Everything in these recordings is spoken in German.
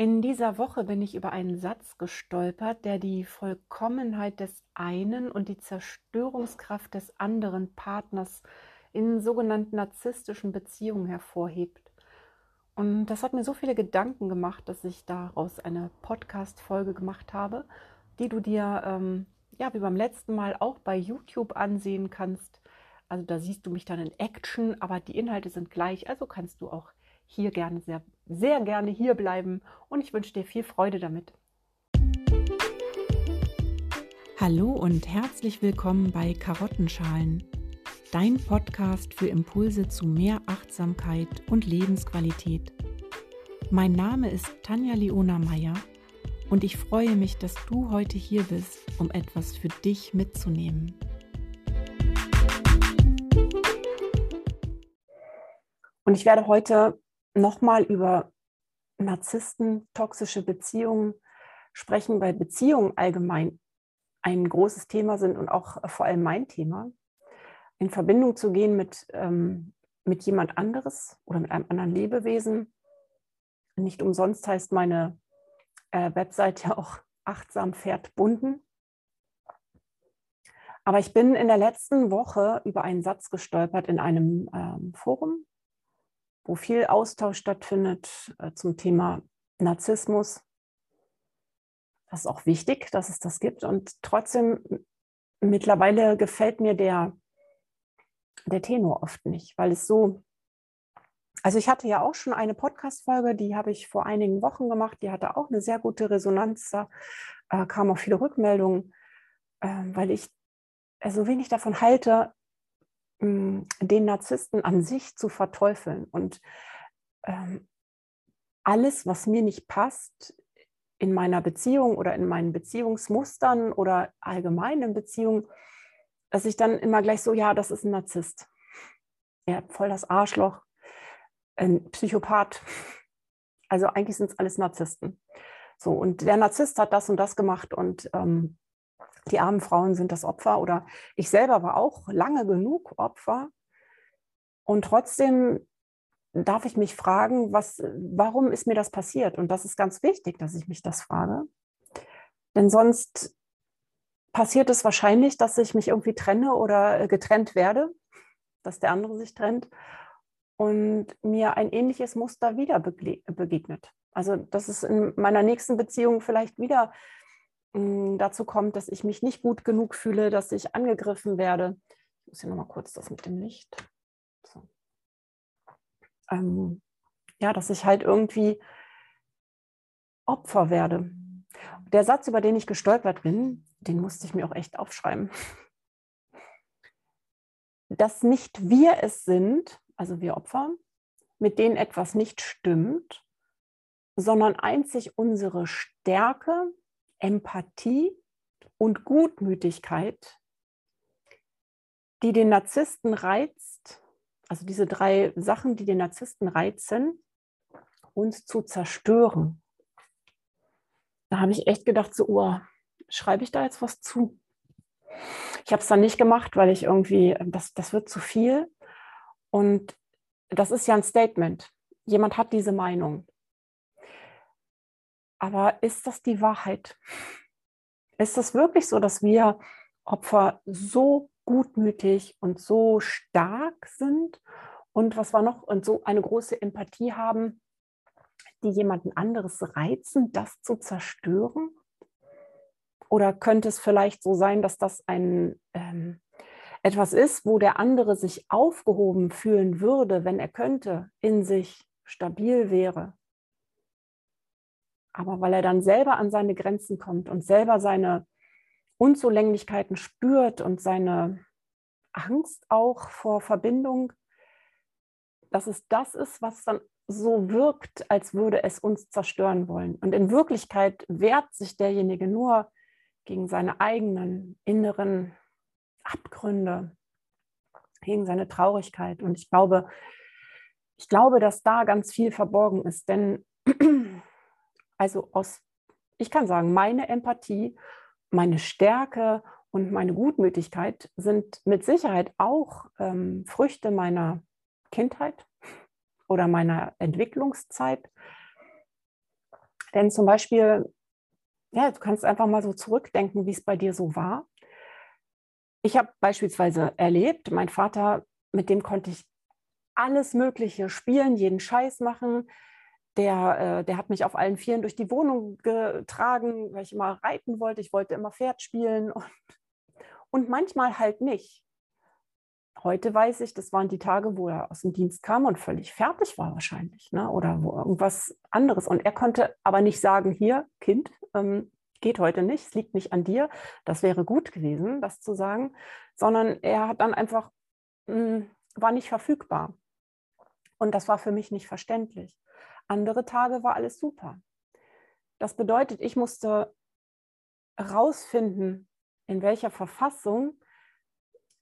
In dieser Woche bin ich über einen Satz gestolpert, der die Vollkommenheit des einen und die Zerstörungskraft des anderen Partners in sogenannten narzisstischen Beziehungen hervorhebt. Und das hat mir so viele Gedanken gemacht, dass ich daraus eine Podcast-Folge gemacht habe, die du dir, ähm, ja, wie beim letzten Mal auch bei YouTube ansehen kannst. Also da siehst du mich dann in Action, aber die Inhalte sind gleich, also kannst du auch hier gerne sehr, sehr gerne hier bleiben und ich wünsche dir viel Freude damit. Hallo und herzlich willkommen bei Karottenschalen, dein Podcast für Impulse zu mehr Achtsamkeit und Lebensqualität. Mein Name ist Tanja Leona Meyer und ich freue mich, dass du heute hier bist, um etwas für dich mitzunehmen. Und ich werde heute nochmal über Narzissten, toxische Beziehungen sprechen, weil Beziehungen allgemein ein großes Thema sind und auch vor allem mein Thema. In Verbindung zu gehen mit, ähm, mit jemand anderes oder mit einem anderen Lebewesen. Nicht umsonst heißt meine äh, Website ja auch achtsam Pferd bunden. Aber ich bin in der letzten Woche über einen Satz gestolpert in einem ähm, Forum, wo viel Austausch stattfindet äh, zum Thema Narzissmus. Das ist auch wichtig, dass es das gibt. Und trotzdem, mittlerweile gefällt mir der, der Tenor oft nicht, weil es so, also ich hatte ja auch schon eine Podcast-Folge, die habe ich vor einigen Wochen gemacht, die hatte auch eine sehr gute Resonanz, da äh, kamen auch viele Rückmeldungen, äh, weil ich so also wenig davon halte, Den Narzissten an sich zu verteufeln und ähm, alles, was mir nicht passt in meiner Beziehung oder in meinen Beziehungsmustern oder allgemein in Beziehungen, dass ich dann immer gleich so, ja, das ist ein Narzisst. Er hat voll das Arschloch, ein Psychopath. Also eigentlich sind es alles Narzissten. So, und der Narzisst hat das und das gemacht und ähm, die armen Frauen sind das Opfer oder ich selber war auch lange genug Opfer. Und trotzdem darf ich mich fragen, was, warum ist mir das passiert? Und das ist ganz wichtig, dass ich mich das frage. Denn sonst passiert es wahrscheinlich, dass ich mich irgendwie trenne oder getrennt werde, dass der andere sich trennt und mir ein ähnliches Muster wieder begegnet. Also, dass es in meiner nächsten Beziehung vielleicht wieder dazu kommt, dass ich mich nicht gut genug fühle, dass ich angegriffen werde. Ich muss hier nochmal kurz das mit dem Licht. So. Ähm, ja, dass ich halt irgendwie Opfer werde. Der Satz, über den ich gestolpert bin, den musste ich mir auch echt aufschreiben. Dass nicht wir es sind, also wir Opfer, mit denen etwas nicht stimmt, sondern einzig unsere Stärke Empathie und Gutmütigkeit, die den Narzissten reizt, also diese drei Sachen, die den Narzissten reizen, uns zu zerstören. Da habe ich echt gedacht, so, oh, schreibe ich da jetzt was zu? Ich habe es dann nicht gemacht, weil ich irgendwie, das, das wird zu viel. Und das ist ja ein Statement. Jemand hat diese Meinung. Aber ist das die Wahrheit? Ist das wirklich so, dass wir Opfer so gutmütig und so stark sind und was war noch und so eine große Empathie haben, die jemanden anderes reizen, das zu zerstören? Oder könnte es vielleicht so sein, dass das ein ähm, etwas ist, wo der andere sich aufgehoben fühlen würde, wenn er könnte, in sich stabil wäre, aber weil er dann selber an seine Grenzen kommt und selber seine Unzulänglichkeiten spürt und seine Angst auch vor Verbindung, dass es das ist, was dann so wirkt, als würde es uns zerstören wollen. Und in Wirklichkeit wehrt sich derjenige nur gegen seine eigenen inneren Abgründe, gegen seine Traurigkeit. Und ich glaube, ich glaube, dass da ganz viel verborgen ist, denn also aus, ich kann sagen, meine Empathie, meine Stärke und meine Gutmütigkeit sind mit Sicherheit auch ähm, Früchte meiner Kindheit oder meiner Entwicklungszeit. Denn zum Beispiel, ja, du kannst einfach mal so zurückdenken, wie es bei dir so war. Ich habe beispielsweise erlebt, mein Vater, mit dem konnte ich alles Mögliche spielen, jeden Scheiß machen. Der, äh, der hat mich auf allen Vieren durch die Wohnung getragen, weil ich immer reiten wollte. Ich wollte immer Pferd spielen und, und manchmal halt nicht. Heute weiß ich, das waren die Tage, wo er aus dem Dienst kam und völlig fertig war wahrscheinlich, ne? oder wo irgendwas anderes. Und er konnte aber nicht sagen, hier, Kind, ähm, geht heute nicht, es liegt nicht an dir. Das wäre gut gewesen, das zu sagen, sondern er hat dann einfach, mh, hm, war nicht verfügbar. Und das war für mich nicht verständlich. Andere Tage war alles super. Das bedeutet, ich musste herausfinden, in welcher Verfassung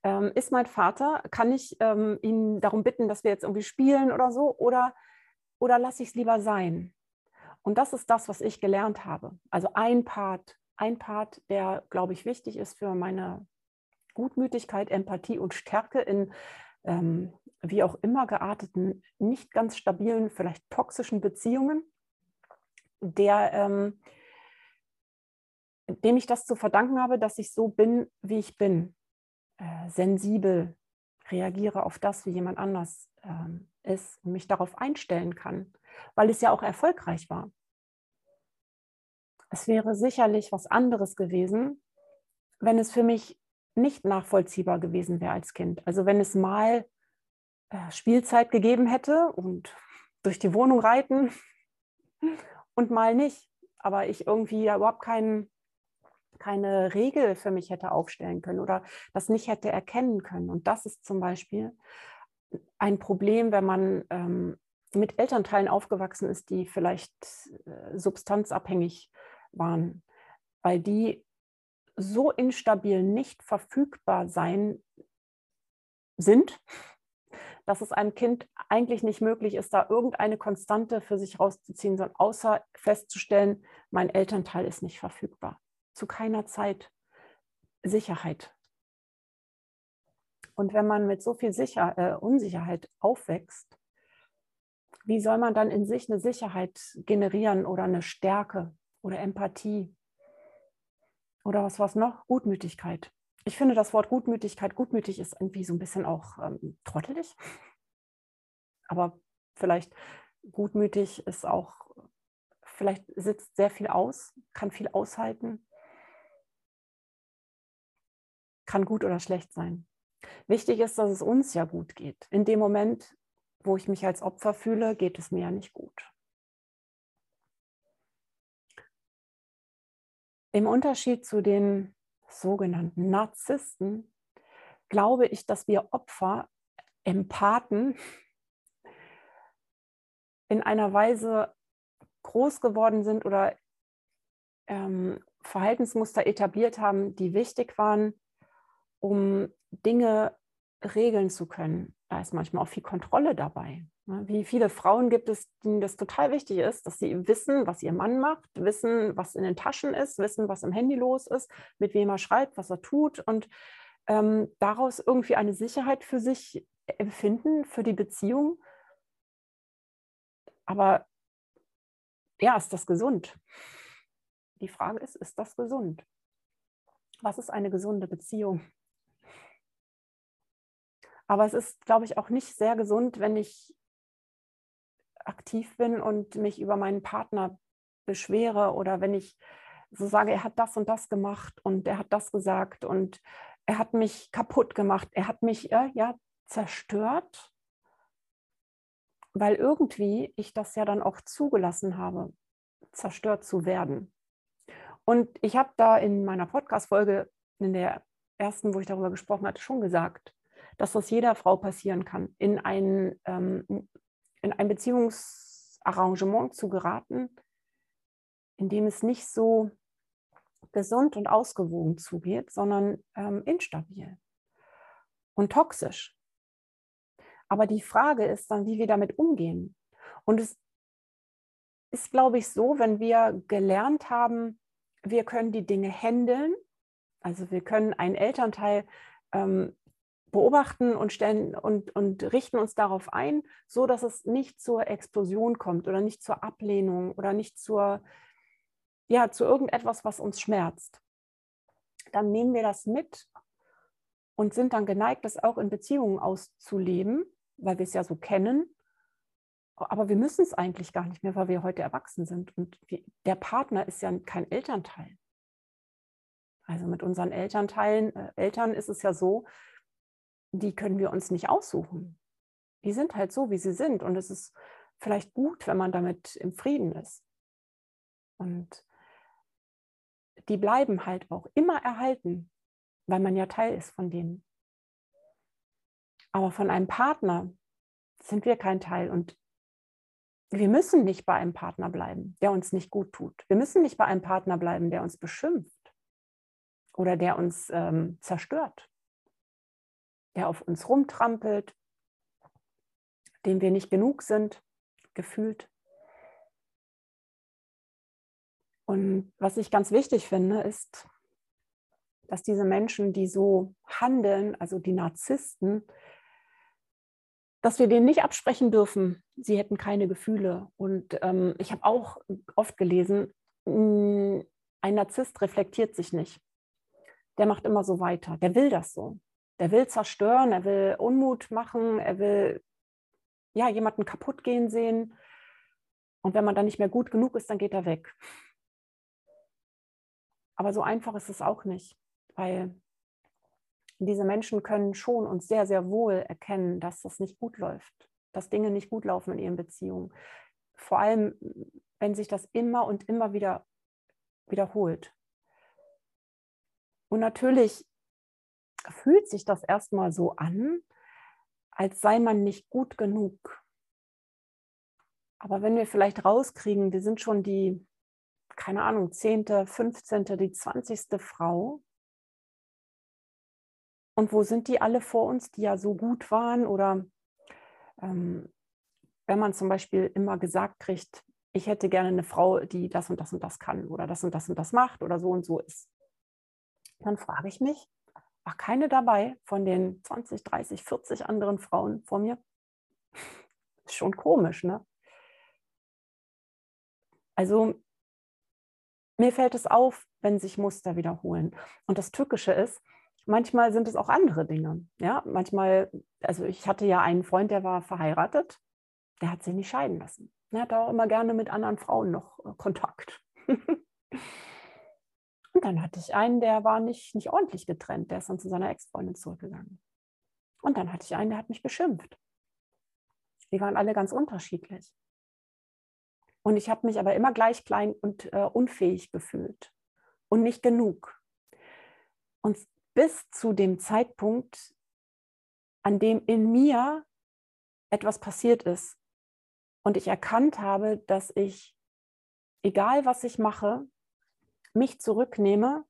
ähm, ist mein Vater, kann ich ähm, ihn darum bitten, dass wir jetzt irgendwie spielen oder so, oder, oder lasse ich es lieber sein? Und das ist das, was ich gelernt habe. Also ein Part, ein Part, der, glaube ich, wichtig ist für meine Gutmütigkeit, Empathie und Stärke in ähm, wie auch immer gearteten, nicht ganz stabilen, vielleicht toxischen Beziehungen, der, ähm, dem ich das zu verdanken habe, dass ich so bin, wie ich bin, äh, sensibel reagiere auf das, wie jemand anders ähm, ist und mich darauf einstellen kann, weil es ja auch erfolgreich war. Es wäre sicherlich was anderes gewesen, wenn es für mich nicht nachvollziehbar gewesen wäre als Kind. Also wenn es mal äh, Spielzeit gegeben hätte und durch die Wohnung reiten und mal nicht. Aber ich irgendwie überhaupt keinen, keine Regel für mich hätte aufstellen können oder das nicht hätte erkennen können. Und das ist zum Beispiel ein Problem, wenn man ähm, mit Elternteilen aufgewachsen ist, die vielleicht äh, substanzabhängig waren, weil die so instabil nicht verfügbar sein sind, dass es einem Kind eigentlich nicht möglich ist, da irgendeine Konstante für sich rauszuziehen, sondern außer festzustellen, mein Elternteil ist nicht verfügbar. Zu keiner Zeit Sicherheit. Und wenn man mit so viel Sicher äh, Unsicherheit aufwächst, wie soll man dann in sich eine Sicherheit generieren oder eine Stärke oder Empathie? Oder was war es noch? Gutmütigkeit ich finde das Wort Gutmütigkeit, gutmütig ist irgendwie so ein bisschen auch ähm, trottelig. Aber vielleicht gutmütig ist auch, vielleicht sitzt sehr viel aus, kann viel aushalten, kann gut oder schlecht sein. Wichtig ist, dass es uns ja gut geht. In dem Moment, wo ich mich als Opfer fühle, geht es mir ja nicht gut. Im Unterschied zu den sogenannten Narzissten, glaube ich, dass wir Opfer, Empathen in einer Weise groß geworden sind oder ähm, Verhaltensmuster etabliert haben, die wichtig waren, um Dinge regeln zu können. Da ist manchmal auch viel Kontrolle dabei. Ne? Wie viele Frauen gibt es, denen das total wichtig ist, dass sie wissen, was ihr Mann macht, wissen, was in den Taschen ist, wissen, was im Handy los ist, mit wem er schreibt, was er tut und ähm, daraus irgendwie eine Sicherheit für sich empfinden, für die Beziehung. Aber ja, ist das gesund? Die Frage ist, ist das gesund? Was ist eine gesunde Beziehung? Aber es ist, glaube ich, auch nicht sehr gesund, wenn ich aktiv bin und mich über meinen Partner beschwere oder wenn ich so sage, er hat das und das gemacht und er hat das gesagt und er hat mich kaputt gemacht, er hat mich äh, ja zerstört, weil irgendwie ich das ja dann auch zugelassen habe, zerstört zu werden. Und ich habe da in meiner Podcast-Folge, in der ersten, wo ich darüber gesprochen hatte, schon gesagt, dass das jeder Frau passieren kann, in ein ähm, in ein Beziehungsarrangement zu geraten, in dem es nicht so gesund und ausgewogen zugeht, sondern ähm, instabil und toxisch. Aber die Frage ist dann, wie wir damit umgehen. Und es ist, glaube ich, so, wenn wir gelernt haben, wir können die Dinge handeln, also wir können einen Elternteil ähm, beobachten und stellen und, und richten uns darauf ein, so dass es nicht zur Explosion kommt oder nicht zur Ablehnung oder nicht zur ja, zu irgendetwas, was uns schmerzt, dann nehmen wir das mit und sind dann geneigt, das auch in Beziehungen auszuleben, weil wir es ja so kennen. Aber wir müssen es eigentlich gar nicht mehr, weil wir heute erwachsen sind. Und der Partner ist ja kein Elternteil. Also mit unseren Elternteilen, äh, Eltern ist es ja so, die können wir uns nicht aussuchen. Die sind halt so, wie sie sind. Und es ist vielleicht gut, wenn man damit im Frieden ist. Und die bleiben halt auch immer erhalten, weil man ja Teil ist von denen. Aber von einem Partner sind wir kein Teil und wir müssen nicht bei einem Partner bleiben, der uns nicht gut tut. Wir müssen nicht bei einem Partner bleiben, der uns beschimpft oder der uns ähm, zerstört, der auf uns rumtrampelt, dem wir nicht genug sind, gefühlt. Und was ich ganz wichtig finde, ist, dass diese Menschen, die so handeln, also die Narzissten, dass wir denen nicht absprechen dürfen, sie hätten keine Gefühle. Und ähm, ich habe auch oft gelesen, mm, ein Narzisst reflektiert sich nicht. Der macht immer so weiter. Der will das so. Der will zerstören, er will Unmut machen, er will ja, jemanden kaputt gehen sehen. Und wenn man dann nicht mehr gut genug ist, dann geht er weg. Aber so einfach ist es auch nicht, weil diese Menschen können schon und sehr, sehr wohl erkennen, dass das nicht gut läuft, dass Dinge nicht gut laufen in ihren Beziehungen. Vor allem, wenn sich das immer und immer wieder wiederholt. Und natürlich fühlt sich das erstmal so an, als sei man nicht gut genug. Aber wenn wir vielleicht rauskriegen, wir sind schon die keine Ahnung, 10., 15., die 20. Frau. Und wo sind die alle vor uns, die ja so gut waren? Oder ähm, wenn man zum Beispiel immer gesagt kriegt, ich hätte gerne eine Frau, die das und das und das kann oder das und das und das macht oder so und so ist. Dann frage ich mich, war keine dabei von den 20, 30, 40 anderen Frauen vor mir? Ist schon komisch, ne? Also mir fällt es auf, wenn sich Muster wiederholen. Und das Tückische ist, manchmal sind es auch andere Dinge. Ja, manchmal, also ich hatte ja einen Freund, der war verheiratet, der hat sich nicht scheiden lassen. Er hatte auch immer gerne mit anderen Frauen noch äh, Kontakt. Dann hatte ich einen, der war nicht, nicht ordentlich getrennt, der ist dann zu seiner Ex-Freundin zurückgegangen. Und dann hatte ich einen, der hat mich beschimpft. Die waren alle ganz unterschiedlich. Und ich habe mich aber immer gleich klein und äh, unfähig gefühlt und nicht genug. Und bis zu dem Zeitpunkt, an dem in mir etwas passiert ist und ich erkannt habe, dass ich, egal was ich mache, mich zurücknehme.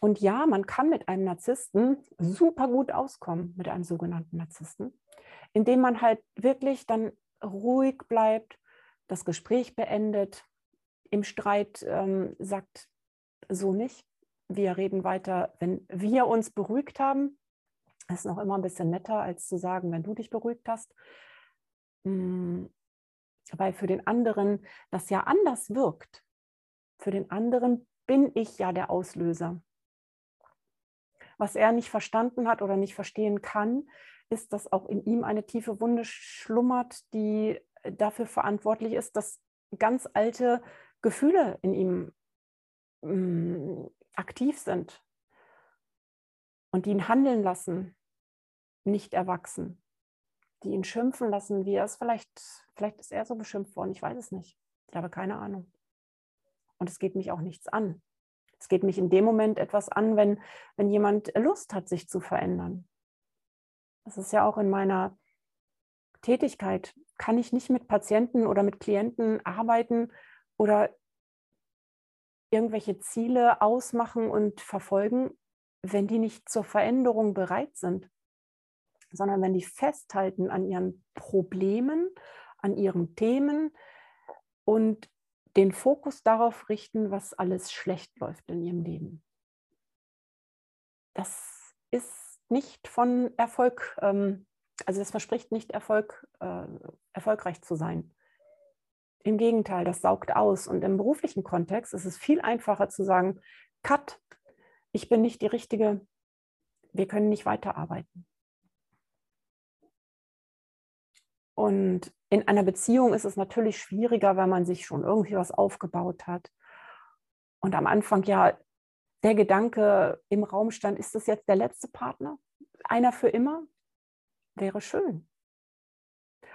Und ja, man kann mit einem Narzissten super gut auskommen, mit einem sogenannten Narzissten, indem man halt wirklich dann ruhig bleibt, das Gespräch beendet, im Streit ähm, sagt so nicht. Wir reden weiter, wenn wir uns beruhigt haben. Das ist noch immer ein bisschen netter, als zu sagen, wenn du dich beruhigt hast. Hm, weil für den anderen das ja anders wirkt. Für den anderen bin ich ja der Auslöser. Was er nicht verstanden hat oder nicht verstehen kann, ist, dass auch in ihm eine tiefe Wunde schlummert, die dafür verantwortlich ist, dass ganz alte Gefühle in ihm mh, mm, aktiv sind und die ihn handeln lassen, nicht erwachsen, die ihn schimpfen lassen, wie er es vielleicht, vielleicht ist er so beschimpft worden, ich weiß es nicht. Ich habe keine Ahnung. Und es geht mich auch nichts an. Es geht mich in dem Moment etwas an, wenn, wenn jemand Lust hat, sich zu verändern. Das ist ja auch in meiner Tätigkeit kann ich nicht mit Patienten oder mit Klienten arbeiten oder irgendwelche Ziele ausmachen und verfolgen, wenn die nicht zur Veränderung bereit sind, sondern wenn die festhalten an ihren Problemen, an ihren Themen und den Fokus darauf richten, was alles schlecht läuft in ihrem Leben. Das ist nicht von Erfolg ähm, also das verspricht nicht Erfolg, äh, erfolgreich zu sein. Im Gegenteil, das saugt aus. Und im beruflichen Kontext ist es viel einfacher zu sagen, Cut, ich bin nicht die Richtige, wir können nicht weiterarbeiten. Und in einer Beziehung ist es natürlich schwieriger, weil man sich schon irgendwie was aufgebaut hat. Und am Anfang ja der Gedanke im Raum stand, ist das jetzt der letzte Partner? Einer für immer? Wäre schön.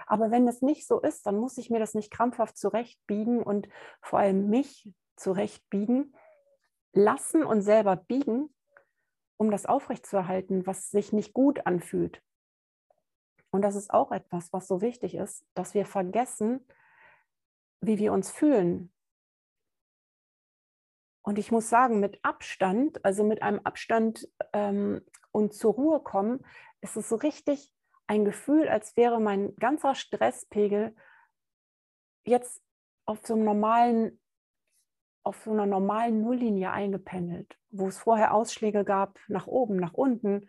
Aber wenn es nicht so ist, dann muss ich mir das nicht krampfhaft zurechtbiegen und vor allem mich zurechtbiegen lassen und selber biegen, um das aufrechtzuerhalten, was sich nicht gut anfühlt. Und das ist auch etwas, was so wichtig ist, dass wir vergessen, wie wir uns fühlen. Und ich muss sagen, mit Abstand, also mit einem Abstand ähm, und zur Ruhe kommen, ist es so richtig ein Gefühl, als wäre mein ganzer Stresspegel jetzt auf so einem normalen, auf so einer normalen Nulllinie eingependelt, wo es vorher Ausschläge gab, nach oben, nach unten.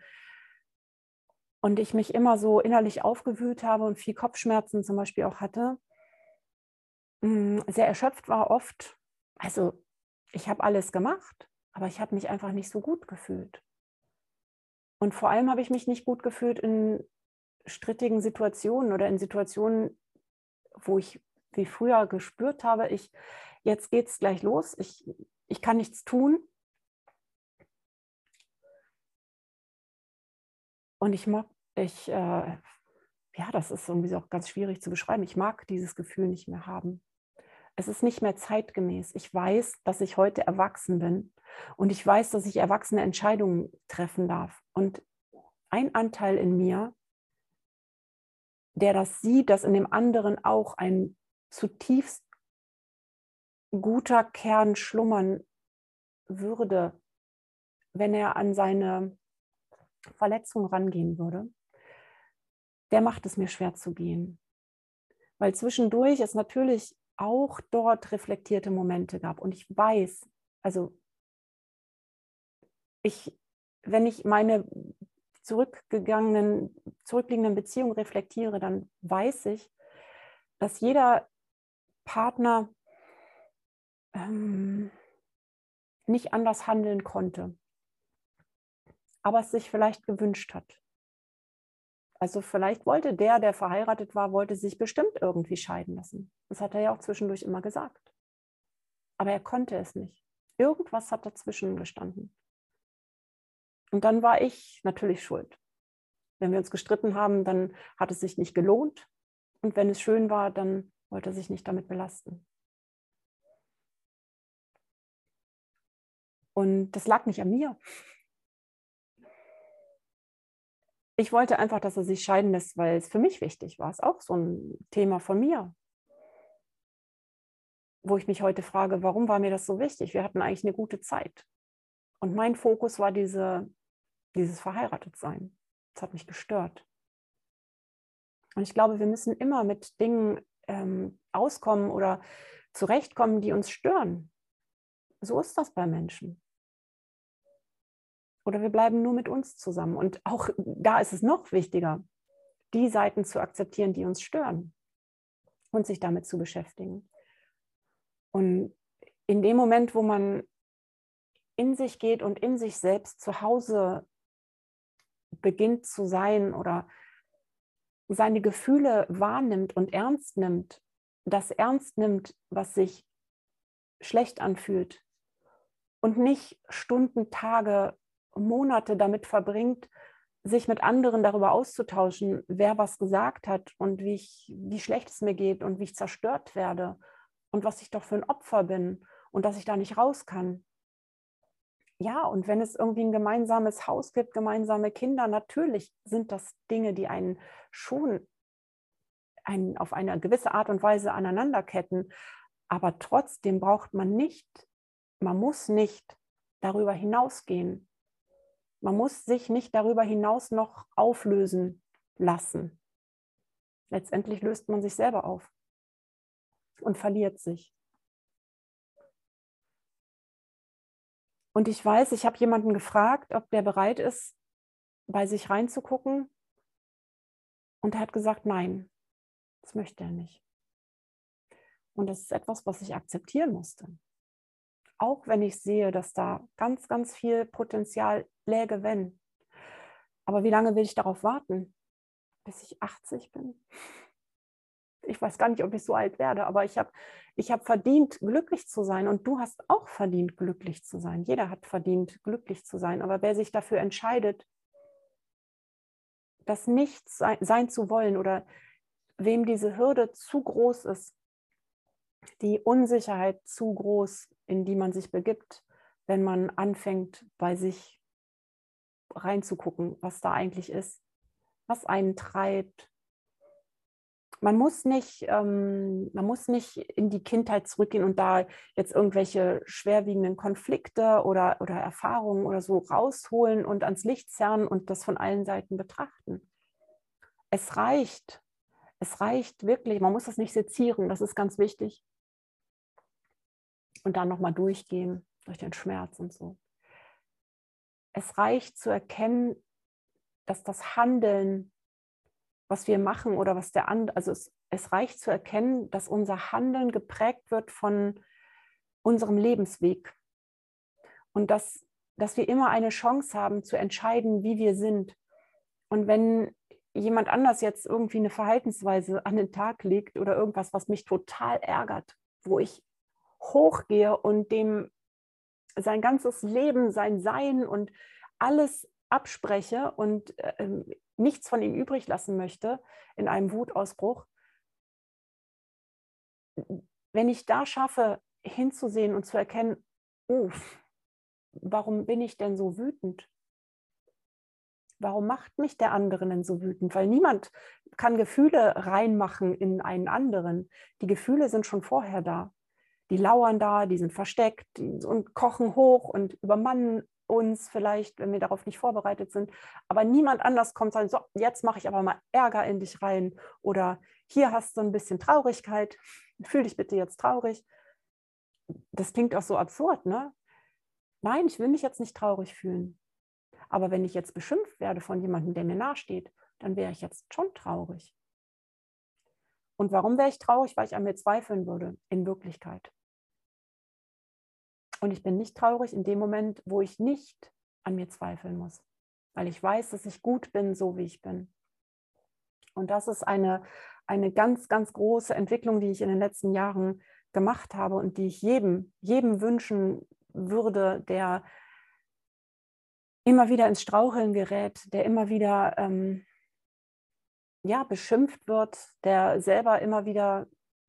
Und ich mich immer so innerlich aufgewühlt habe und viel Kopfschmerzen zum Beispiel auch hatte. Mm, sehr erschöpft war oft. Also ich habe alles gemacht, aber ich habe mich einfach nicht so gut gefühlt. Und vor allem habe ich mich nicht gut gefühlt in strittigen Situationen oder in Situationen, wo ich wie früher gespürt habe, ich, jetzt geht es gleich los, ich, ich kann nichts tun. Und ich mag, ich, äh, ja, das ist irgendwie auch ganz schwierig zu beschreiben. Ich mag dieses Gefühl nicht mehr haben. Es ist nicht mehr zeitgemäß. Ich weiß, dass ich heute erwachsen bin und ich weiß, dass ich erwachsene Entscheidungen treffen darf. Und ein Anteil in mir der das sieht, dass in dem anderen auch ein zutiefst guter Kern schlummern würde, wenn er an seine Verletzung rangehen würde, der macht es mir schwer zu gehen. Weil zwischendurch es natürlich auch dort reflektierte Momente gab. Und ich weiß, also ich, wenn ich meine zurückgegangenen, zurückliegenden Beziehung reflektiere, dann weiß ich, dass jeder Partner ähm, nicht anders handeln konnte, aber es sich vielleicht gewünscht hat. Also vielleicht wollte der, der verheiratet war, wollte sich bestimmt irgendwie scheiden lassen. Das hat er ja auch zwischendurch immer gesagt. Aber er konnte es nicht. Irgendwas hat dazwischen gestanden. Und dann war ich natürlich schuld. Wenn wir uns gestritten haben, dann hat es sich nicht gelohnt. Und wenn es schön war, dann wollte er sich nicht damit belasten. Und das lag nicht an mir. Ich wollte einfach, dass er sich scheiden lässt, weil es für mich wichtig war. Es ist auch so ein Thema von mir. Wo ich mich heute frage, warum war mir das so wichtig? Wir hatten eigentlich eine gute Zeit. Und mein Fokus war diese dieses Verheiratetsein. Das hat mich gestört. Und ich glaube, wir müssen immer mit Dingen ähm, auskommen oder zurechtkommen, die uns stören. So ist das bei Menschen. Oder wir bleiben nur mit uns zusammen. Und auch da ist es noch wichtiger, die Seiten zu akzeptieren, die uns stören und sich damit zu beschäftigen. Und in dem Moment, wo man in sich geht und in sich selbst zu Hause beginnt zu sein oder seine Gefühle wahrnimmt und ernst nimmt, das ernst nimmt, was sich schlecht anfühlt und nicht Stunden, Tage, Monate damit verbringt, sich mit anderen darüber auszutauschen, wer was gesagt hat und wie, ich, wie schlecht es mir geht und wie ich zerstört werde und was ich doch für ein Opfer bin und dass ich da nicht raus kann ja, und wenn es irgendwie ein gemeinsames Haus gibt, gemeinsame Kinder, natürlich sind das Dinge, die einen schon einen auf eine gewisse Art und Weise aneinanderketten. Aber trotzdem braucht man nicht, man muss nicht darüber hinausgehen. Man muss sich nicht darüber hinaus noch auflösen lassen. Letztendlich löst man sich selber auf und verliert sich. Und ich weiß, ich habe jemanden gefragt, ob der bereit ist, bei sich reinzugucken. Und er hat gesagt, nein, das möchte er nicht. Und das ist etwas, was ich akzeptieren musste. Auch wenn ich sehe, dass da ganz, ganz viel Potenzial läge, wenn. Aber wie lange will ich darauf warten? Bis ich 80 bin? Ich weiß gar nicht, ob ich so alt werde, aber ich habe ich hab verdient, glücklich zu sein. Und du hast auch verdient, glücklich zu sein. Jeder hat verdient, glücklich zu sein. Aber wer sich dafür entscheidet, das nicht sein, sein zu wollen oder wem diese Hürde zu groß ist, die Unsicherheit zu groß, in die man sich begibt, wenn man anfängt, bei sich reinzugucken, was da eigentlich ist, was einen treibt. Man muss nicht, ähm, man muss nicht in die Kindheit zurückgehen und da jetzt irgendwelche schwerwiegenden Konflikte oder, oder Erfahrungen oder so rausholen und ans Licht zerren und das von allen Seiten betrachten. Es reicht, es reicht wirklich, man muss das nicht sezieren, das ist ganz wichtig. Und dann nochmal durchgehen durch den Schmerz und so. Es reicht zu erkennen, dass das Handeln, was wir machen oder was der andere, also es, es reicht zu erkennen, dass unser Handeln geprägt wird von unserem Lebensweg. Und dass, dass wir immer eine Chance haben zu entscheiden, wie wir sind. Und wenn jemand anders jetzt irgendwie eine Verhaltensweise an den Tag legt oder irgendwas, was mich total ärgert, wo ich hochgehe und dem sein ganzes Leben, sein Sein und alles abspreche und äh, nichts von ihm übrig lassen möchte in einem Wutausbruch, wenn ich da schaffe, hinzusehen und zu erkennen, oh, warum bin ich denn so wütend? Warum macht mich der andere denn so wütend? Weil niemand kann Gefühle reinmachen in einen anderen. Die Gefühle sind schon vorher da. Die lauern da, die sind versteckt und kochen hoch und übermannen uns vielleicht, wenn wir darauf nicht vorbereitet sind. Aber niemand anders kommt und sagt, so, jetzt mache ich aber mal Ärger in dich rein. Oder hier hast du ein bisschen Traurigkeit. Fühl dich bitte jetzt traurig. Das klingt auch so absurd, ne? Nein, ich will mich jetzt nicht traurig fühlen. Aber wenn ich jetzt beschimpft werde von jemandem, der mir nahesteht, dann wäre ich jetzt schon traurig. Und warum wäre ich traurig? Weil ich an mir zweifeln würde, in Wirklichkeit. Und ich bin nicht traurig in dem Moment, wo ich nicht an mir zweifeln muss, weil ich weiß, dass ich gut bin, so wie ich bin. Und das ist eine, eine ganz, ganz große Entwicklung, die ich in den letzten Jahren gemacht habe und die ich jedem, jedem wünschen würde, der immer wieder ins Straucheln gerät, der immer wieder ähm, ja, beschimpft wird, der selber immer wieder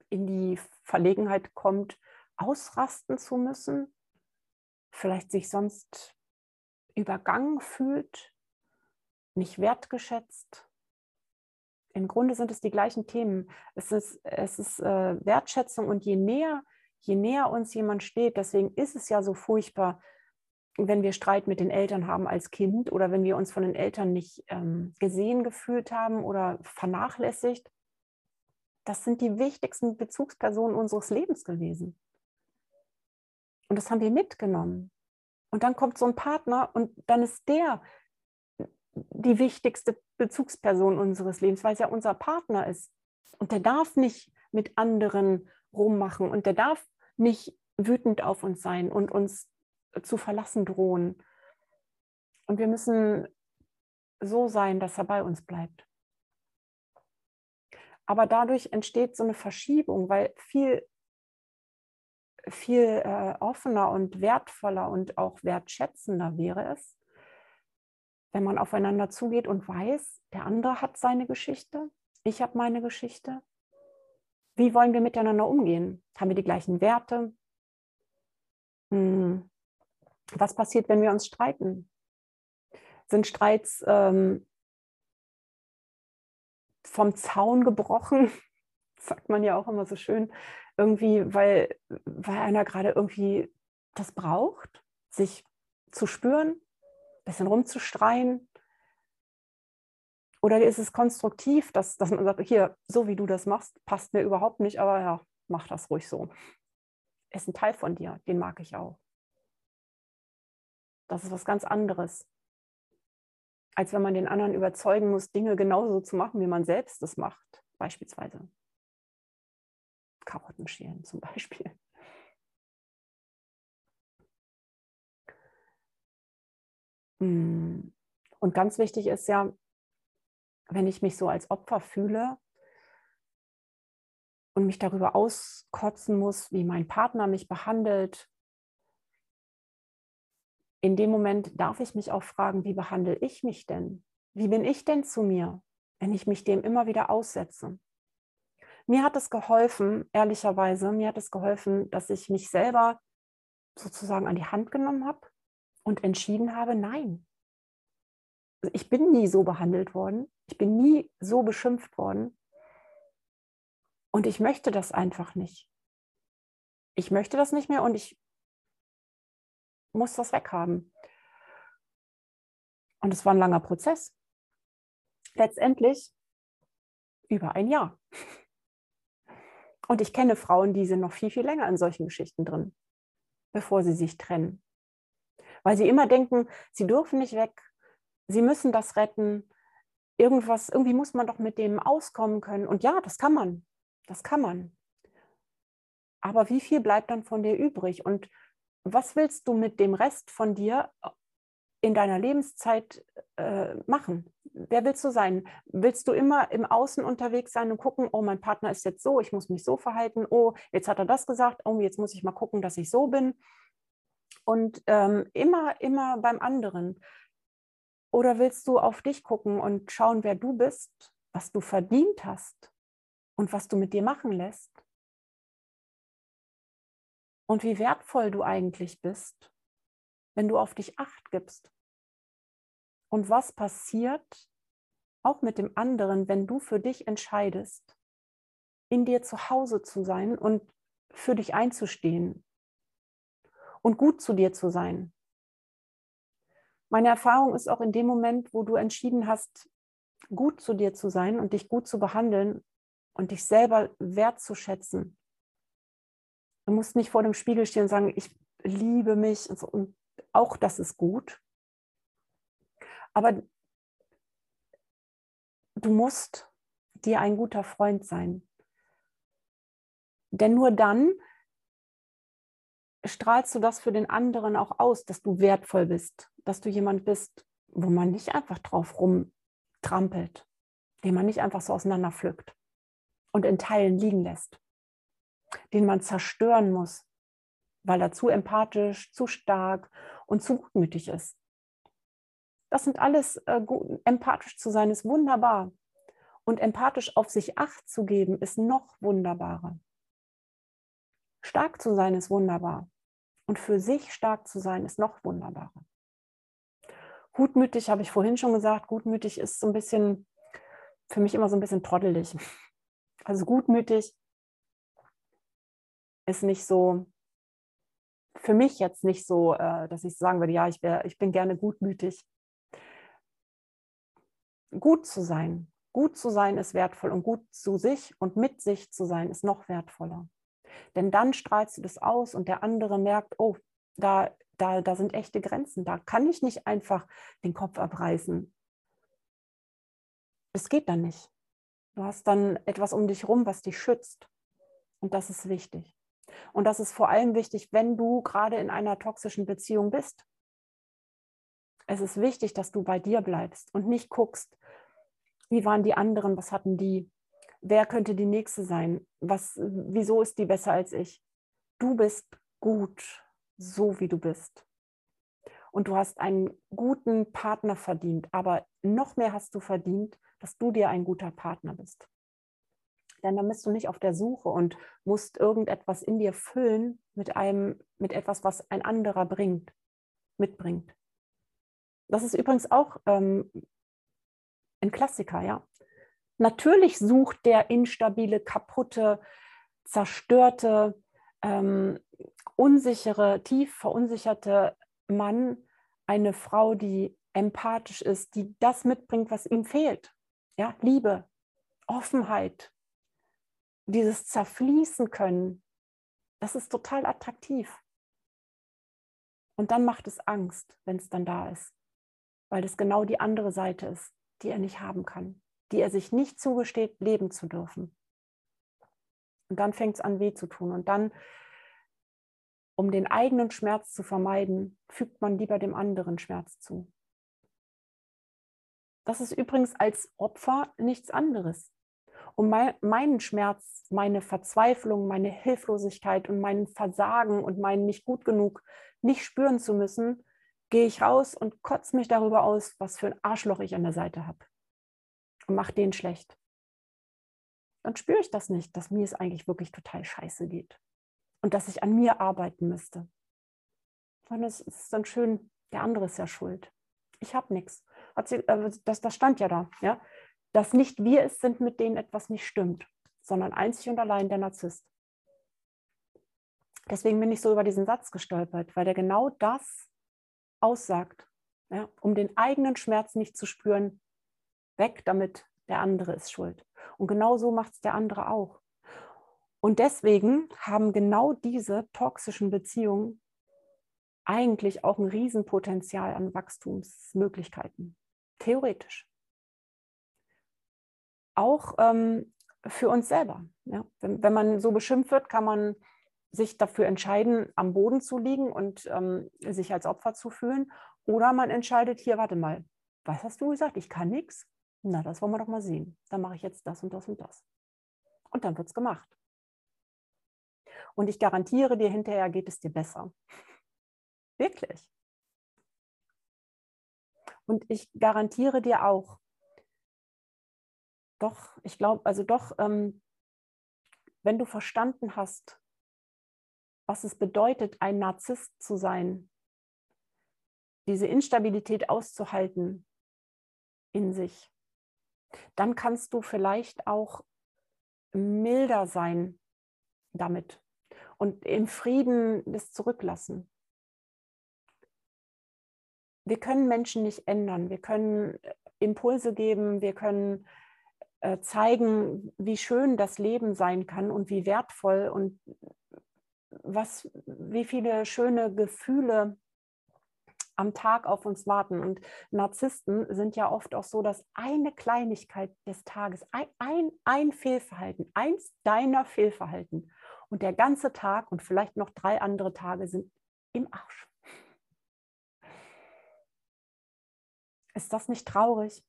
in die Verlegenheit kommt, ausrasten zu müssen, vielleicht sich sonst übergangen fühlt, nicht wertgeschätzt. Im Grunde sind es die gleichen Themen. Es ist, es ist äh, Wertschätzung und je näher, je näher uns jemand steht, deswegen ist es ja so furchtbar, wenn wir Streit mit den Eltern haben als Kind oder wenn wir uns von den Eltern nicht ähm, gesehen gefühlt haben oder vernachlässigt. Das sind die wichtigsten Bezugspersonen unseres Lebens gewesen. Und das haben wir mitgenommen. Und dann kommt so ein Partner und dann ist der die wichtigste Bezugsperson unseres Lebens, weil es ja unser Partner ist. Und der darf nicht mit anderen rummachen und der darf nicht wütend auf uns sein und uns zu verlassen drohen. Und wir müssen so sein, dass er bei uns bleibt. Aber dadurch entsteht so eine Verschiebung, weil viel viel äh, offener und wertvoller und auch wertschätzender wäre es, wenn man aufeinander zugeht und weiß, der andere hat seine Geschichte, ich habe meine Geschichte. Wie wollen wir miteinander umgehen? Haben wir die gleichen Werte? Hm. Was passiert, wenn wir uns streiten? Sind Streits ähm, vom Zaun gebrochen? sagt man ja auch immer so schön, irgendwie, weil, weil einer gerade irgendwie das braucht, sich zu spüren, ein bisschen rumzustreien. Oder ist es konstruktiv, dass, dass man sagt, hier, so wie du das machst, passt mir überhaupt nicht, aber ja, mach das ruhig so. Ist ein Teil von dir, den mag ich auch. Das ist was ganz anderes, als wenn man den anderen überzeugen muss, Dinge genauso zu machen, wie man selbst es macht, beispielsweise. Karotten schälen zum Beispiel. Mm. Und ganz wichtig ist ja, wenn ich mich so als Opfer fühle und mich darüber auskotzen muss, wie mein Partner mich behandelt, in dem Moment darf ich mich auch fragen, wie behandle ich mich denn? Wie bin ich denn zu mir, wenn ich mich dem immer wieder aussetze? Mir hat es geholfen, ehrlicherweise, mir hat es geholfen, dass ich mich selber sozusagen an die Hand genommen habe und entschieden habe, nein. Ich bin nie so behandelt worden. Ich bin nie so beschimpft worden. Und ich möchte das einfach nicht. Ich möchte das nicht mehr und ich muss das weghaben. Und es war ein langer Prozess. Letztendlich über ein Jahr. Und ich kenne Frauen, die sind noch viel, viel länger in solchen Geschichten drin, bevor sie sich trennen. Weil sie immer denken, sie dürfen nicht weg, sie müssen das retten. Irgendwas, irgendwie muss man doch mit dem auskommen können. Und ja, das kann man. Das kann man. Aber wie viel bleibt dann von dir übrig? Und was willst du mit dem Rest von dir in deiner Lebenszeit äh, machen? Wer willst du sein? Willst du immer im Außen unterwegs sein und gucken, oh, mein Partner ist jetzt so, ich muss mich so verhalten, oh, jetzt hat er das gesagt, oh, jetzt muss ich mal gucken, dass ich so bin. Und ähm, immer, immer beim anderen. Oder willst du auf dich gucken und schauen, wer du bist, was du verdient hast und was du mit dir machen lässt? Und wie wertvoll du eigentlich bist, wenn du auf dich acht gibst. Und was passiert auch mit dem anderen, wenn du für dich entscheidest, in dir zu Hause zu sein und für dich einzustehen und gut zu dir zu sein. Meine Erfahrung ist auch in dem Moment, wo du entschieden hast, gut zu dir zu sein und dich gut zu behandeln und dich selber wertzuschätzen, Du musst nicht vor dem Spiegel stehen und sagen, ich liebe mich. Und, so. und auch das ist gut. Aber du musst dir ein guter Freund sein. Denn nur dann strahlst du das für den anderen auch aus, dass du wertvoll bist, dass du jemand bist, wo man nicht einfach drauf rumtrampelt, den man nicht einfach so auseinanderpflückt und in Teilen liegen lässt den man zerstören muss, weil er zu empathisch, zu stark und zu gutmütig ist. Das sind alles, äh, gut, empathisch zu sein ist wunderbar. Und empathisch auf sich acht zu geben ist noch wunderbarer. Stark zu sein ist wunderbar. Und für sich stark zu sein ist noch wunderbarer. Gutmütig habe ich vorhin schon gesagt, gutmütig ist so ein bisschen, für mich immer so ein bisschen trottelig. Also gutmütig ist nicht so, für mich jetzt nicht so, äh, dass ich sagen würde, ja, ich, wär, ich bin gerne gutmütig. Gut zu sein, gut zu sein ist wertvoll und gut zu sich und mit sich zu sein ist noch wertvoller. Denn dann strahlst du das aus und der andere merkt, oh, da, da, da sind echte Grenzen, da kann ich nicht einfach den Kopf abreißen. Es geht dann nicht. Du hast dann etwas um dich rum, was dich schützt. Und das ist wichtig. Und das ist vor allem wichtig, wenn du gerade in einer toxischen Beziehung bist. Es ist wichtig, dass du bei dir bleibst und nicht guckst, wie waren die anderen, was hatten die, wer könnte die nächste sein, was, wieso ist die besser als ich. Du bist gut, so wie du bist. Und du hast einen guten Partner verdient, aber noch mehr hast du verdient, dass du dir ein guter Partner bist denn dann bist du nicht auf der Suche und musst irgendetwas in dir füllen mit einem, mit etwas, was ein anderer bringt, mitbringt. Das ist übrigens auch ähm, ein Klassiker, ja. Natürlich sucht der instabile, kaputte, zerstörte, ähm, unsichere, tief verunsicherte Mann eine Frau, die empathisch ist, die das mitbringt, was ihm fehlt. Ja, Liebe, Offenheit, dieses Zerfließen können, das ist total attraktiv. Und dann macht es Angst, wenn es dann da ist, weil es genau die andere Seite ist, die er nicht haben kann, die er sich nicht zugesteht, leben zu dürfen. Und dann fängt es an, weh zu tun. Und dann, um den eigenen Schmerz zu vermeiden, fügt man lieber dem anderen Schmerz zu. Das ist übrigens als Opfer nichts anderes. Um mein, meinen Schmerz, meine Verzweiflung, meine Hilflosigkeit und mein Versagen und mein nicht gut genug nicht spüren zu müssen, gehe ich raus und kotze mich darüber aus, was für ein Arschloch ich an der Seite habe. Und mache den schlecht. Dann spüre ich das nicht, dass mir es eigentlich wirklich total scheiße geht. Und dass ich an mir arbeiten müsste. Sondern es ist dann schön, der andere ist ja schuld. Ich habe nichts. Äh, das, das stand ja da. Ja? Dass nicht wir es sind, mit denen etwas nicht stimmt, sondern einzig und allein der Narzisst. Deswegen bin ich so über diesen Satz gestolpert, weil der genau das aussagt. Ja? Um den eigenen Schmerz nicht zu spüren, weg damit, der andere ist schuld. Und genau so macht es der andere auch. Und deswegen haben genau diese toxischen Beziehungen eigentlich auch ein Riesenpotenzial an Wachstumsmöglichkeiten. Theoretisch. Auch ähm, für uns selber. Ja? Wenn, wenn, man so beschimpft wird, kann man sich dafür entscheiden, am Boden zu liegen und ähm, sich als Opfer zu fühlen. Oder man entscheidet, hier, warte mal, was hast du gesagt? Ich kann nichts. Na, das wollen wir doch mal sehen. Dann mache ich jetzt das und das und das. Und dann wird es gemacht. Und ich garantiere dir, hinterher geht es dir besser. Wirklich. Und ich garantiere dir auch, doch, ich glaube, also doch, ähm, wenn du verstanden hast, was es bedeutet, ein Narzisst zu sein, diese Instabilität auszuhalten in sich, dann kannst du vielleicht auch milder sein damit und im Frieden das zurücklassen wir können Menschen nicht ändern. Wir können äh, Impulse geben, wir können zeigen, wie schön das Leben sein kann und wie wertvoll und was, wie viele schöne Gefühle am Tag auf uns warten. Und Narzissten sind ja oft auch so, dass eine Kleinigkeit des Tages, ein, ein, ein Fehlverhalten, eins deiner Fehlverhalten und der ganze Tag und vielleicht noch drei andere Tage sind im Arsch. Ist das nicht traurig?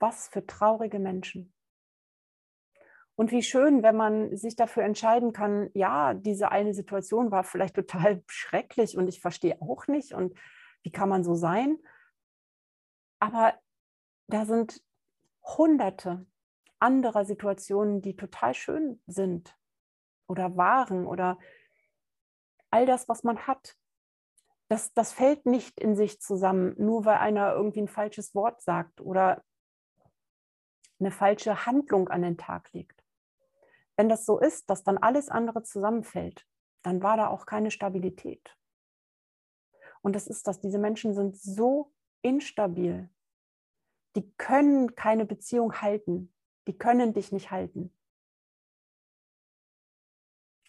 Was für traurige Menschen. Und wie schön, wenn man sich dafür entscheiden kann, ja, diese eine Situation war vielleicht total schrecklich und ich verstehe auch nicht und wie kann man so sein? Aber da sind hunderte anderer Situationen, die total schön sind oder waren oder all das, was man hat das, das fällt nicht in sich zusammen, nur weil einer irgendwie ein falsches Wort sagt oder eine falsche Handlung an den Tag legt. Wenn das so ist, dass dann alles andere zusammenfällt, dann war da auch keine Stabilität. Und das ist das, diese Menschen sind so instabil. Die können keine Beziehung halten. Die können dich nicht halten.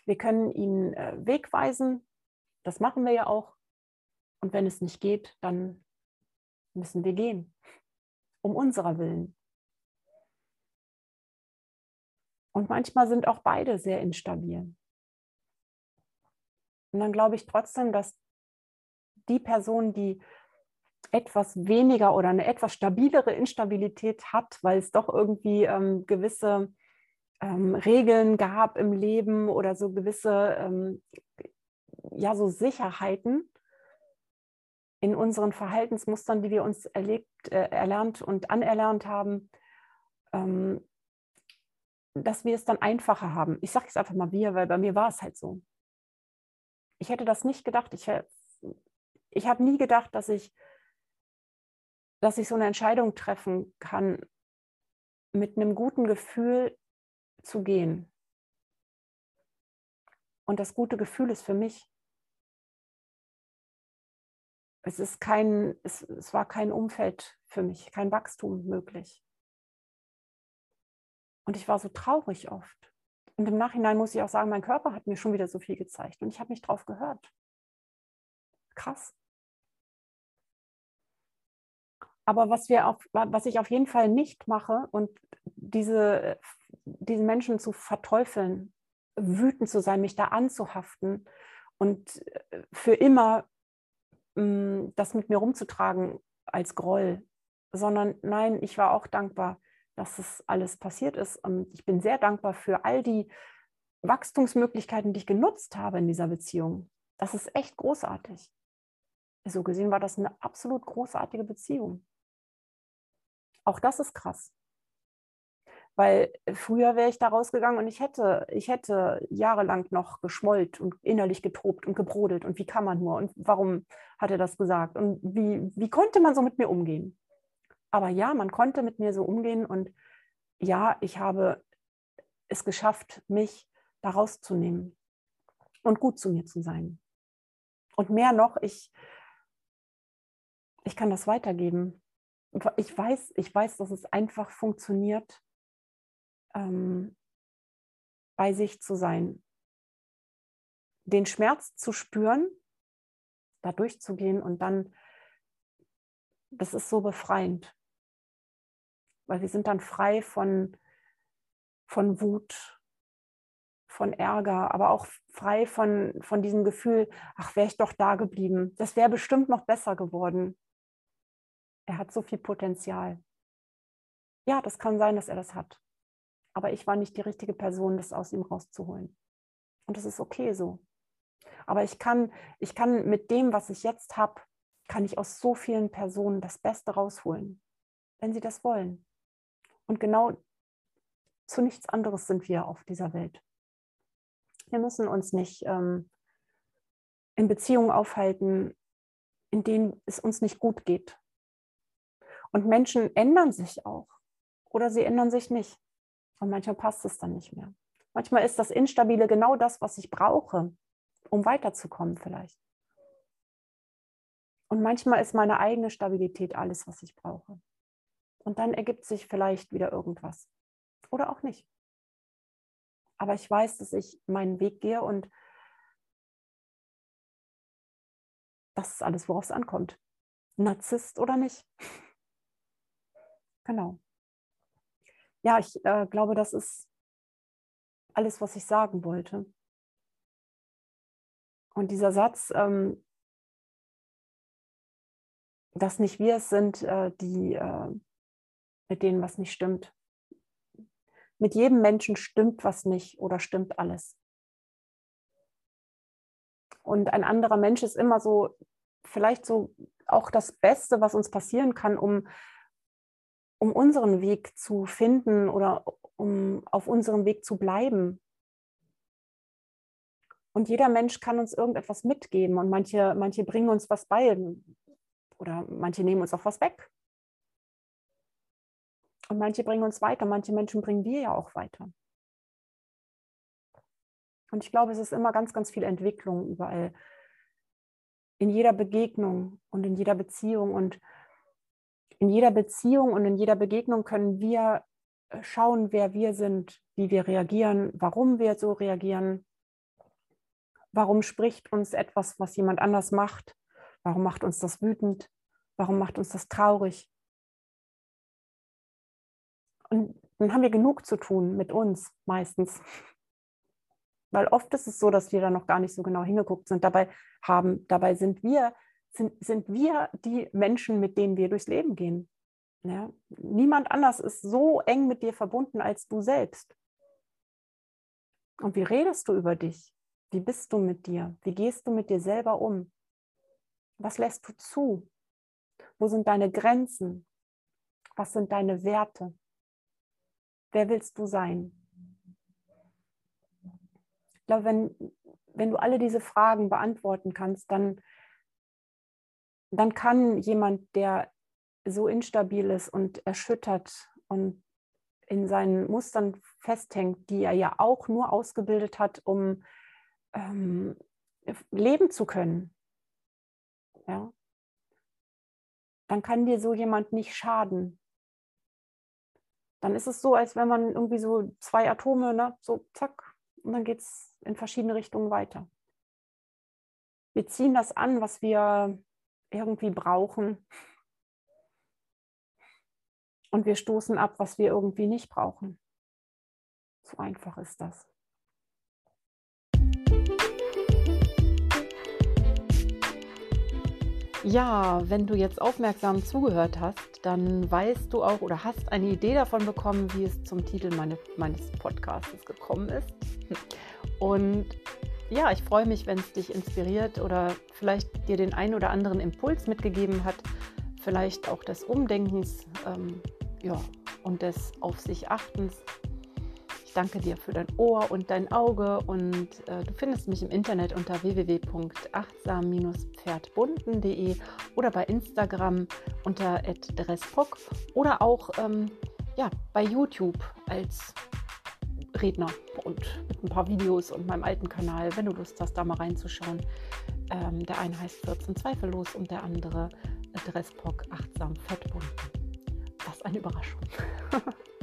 Wir können ihnen äh, Weg weisen. Das machen wir ja auch. Und wenn es nicht geht, dann müssen wir gehen, um unserer Willen. Und manchmal sind auch beide sehr instabil. Und dann glaube ich trotzdem, dass die Person, die etwas weniger oder eine etwas stabilere Instabilität hat, weil es doch irgendwie ähm, gewisse ähm, Regeln gab im Leben oder so gewisse ähm, ja so Sicherheiten, in unseren Verhaltensmustern, die wir uns erlebt, äh, erlernt und anerlernt haben, ähm, dass wir es dann einfacher haben. Ich sage es einfach mal wir, weil bei mir war es halt so. Ich hätte das nicht gedacht. Ich, ich habe nie gedacht, dass ich, dass ich so eine Entscheidung treffen kann, mit einem guten Gefühl zu gehen. Und das gute Gefühl ist für mich, es, ist kein, es, es war kein Umfeld für mich, kein Wachstum möglich. Und ich war so traurig oft. Und im Nachhinein muss ich auch sagen, mein Körper hat mir schon wieder so viel gezeigt und ich habe nicht drauf gehört. Krass. Aber was, wir auf, was ich auf jeden Fall nicht mache und diese, diese Menschen zu verteufeln wütend zu sein, mich da anzuhaften und äh, für immer mm, das mit mir rumzutragen als Groll, sondern nein, ich war auch dankbar, dass es alles passiert ist. Und ich bin sehr dankbar für all die Wachstumsmöglichkeiten, die ich genutzt habe in dieser Beziehung. Das ist echt großartig. So gesehen war das eine absolut großartige Beziehung. Auch das ist krass. Weil früher wäre ich da rausgegangen und ich hätte, ich hätte jahrelang noch geschmollt und innerlich getobt und gebrodelt. Und wie kann man nur? Und warum hat er das gesagt? Und wie, wie konnte man so mit mir umgehen? Aber ja, man konnte mit mir so umgehen. Und ja, ich habe es geschafft, mich da rauszunehmen und gut zu mir zu sein. Und mehr noch, ich, ich kann das weitergeben. Ich weiß, ich weiß, dass es einfach funktioniert, ähm, bei sich zu sein, den Schmerz zu spüren, da durchzugehen und dann, das ist so befreiend, weil wir sind dann frei von, von Wut, von Ärger, aber auch frei von, von diesem Gefühl, ach, wäre ich doch da geblieben, das wäre bestimmt noch besser geworden. Er hat so viel Potenzial. Ja, das kann sein, dass er das hat aber ich war nicht die richtige Person, das aus ihm rauszuholen. Und das ist okay so. Aber ich kann, ich kann mit dem, was ich jetzt habe, kann ich aus so vielen Personen das Beste rausholen, wenn sie das wollen. Und genau zu nichts anderes sind wir auf dieser Welt. Wir müssen uns nicht ähm, in Beziehungen aufhalten, in denen es uns nicht gut geht. Und Menschen ändern sich auch oder sie ändern sich nicht. Und manchmal passt es dann nicht mehr. Manchmal ist das Instabile genau das, was ich brauche, um weiterzukommen vielleicht. Und manchmal ist meine eigene Stabilität alles, was ich brauche. Und dann ergibt sich vielleicht wieder irgendwas. Oder auch nicht. Aber ich weiß, dass ich meinen Weg gehe und das ist alles, worauf es ankommt. Narzisst oder nicht. Genau ja, ich äh, glaube, das ist alles, was ich sagen wollte. Und dieser Satz, ähm, dass nicht wir es sind, äh, die äh, mit denen was nicht stimmt. Mit jedem Menschen stimmt was nicht oder stimmt alles. Und ein anderer Mensch ist immer so, vielleicht so auch das Beste, was uns passieren kann, um um unseren Weg zu finden oder um auf unserem Weg zu bleiben. Und jeder Mensch kann uns irgendetwas mitgeben und manche, manche bringen uns was bei oder manche nehmen uns auch was weg. Und manche bringen uns weiter, manche Menschen bringen wir ja auch weiter. Und ich glaube, es ist immer ganz, ganz viel Entwicklung überall. In jeder Begegnung und in jeder Beziehung. Und in jeder Beziehung und in jeder Begegnung können wir äh, schauen, wer wir sind, wie wir reagieren, warum wir so reagieren, warum spricht uns etwas, was jemand anders macht, warum macht uns das wütend, warum macht uns das traurig. Und dann haben wir genug zu tun mit uns meistens. Weil oft ist es so, dass wir da noch gar nicht so genau hingeguckt sind. Dabei haben, dabei sind wir sind, sind wir die Menschen, mit denen wir durchs Leben gehen. Ja? Niemand anders ist so eng mit dir verbunden als du selbst. Und wie redest du über dich? Wie bist du mit dir? Wie gehst du mit dir selber um? Was lässt du zu? Wo sind deine Grenzen? Was sind deine Werte? Wer willst du sein? Ich glaube, wenn, wenn du alle diese Fragen beantworten kannst, dann dann kann jemand, der so instabil ist und erschüttert und in seinen Mustern festhängt, die er ja auch nur ausgebildet hat, um ähm, leben zu können, ja, dann kann dir so jemand nicht schaden. Dann ist es so, als wenn man irgendwie so zwei Atome, ne, so zack, und dann geht es in verschiedene Richtungen weiter. Wir ziehen das an, was wir irgendwie brauchen. Und wir stoßen ab, was wir irgendwie nicht brauchen. So einfach ist das. Ja, wenn du jetzt aufmerksam zugehört hast, dann weißt du auch oder hast eine Idee davon bekommen, wie es zum Titel meine, meines Podcasts gekommen ist. Und ja, ich freue mich, wenn es dich inspiriert oder vielleicht dir den einen oder anderen Impuls mitgegeben hat, vielleicht auch des Umdenkens ähm, ja, und des Auf sich Achtens danke dir für dein Ohr und dein Auge und äh, du findest mich im Internet unter www.achtsam-pferdbunden.de oder bei Instagram unter @dresspock oder auch ähm, ja, bei YouTube als Redner und mit ein paar Videos und meinem alten Kanal, wenn du Lust hast, da mal reinzuschauen. Ähm, der eine heißt 14 zweifellos und der andere Dresspock achtsam fettbunden. Ist eine Überraschung.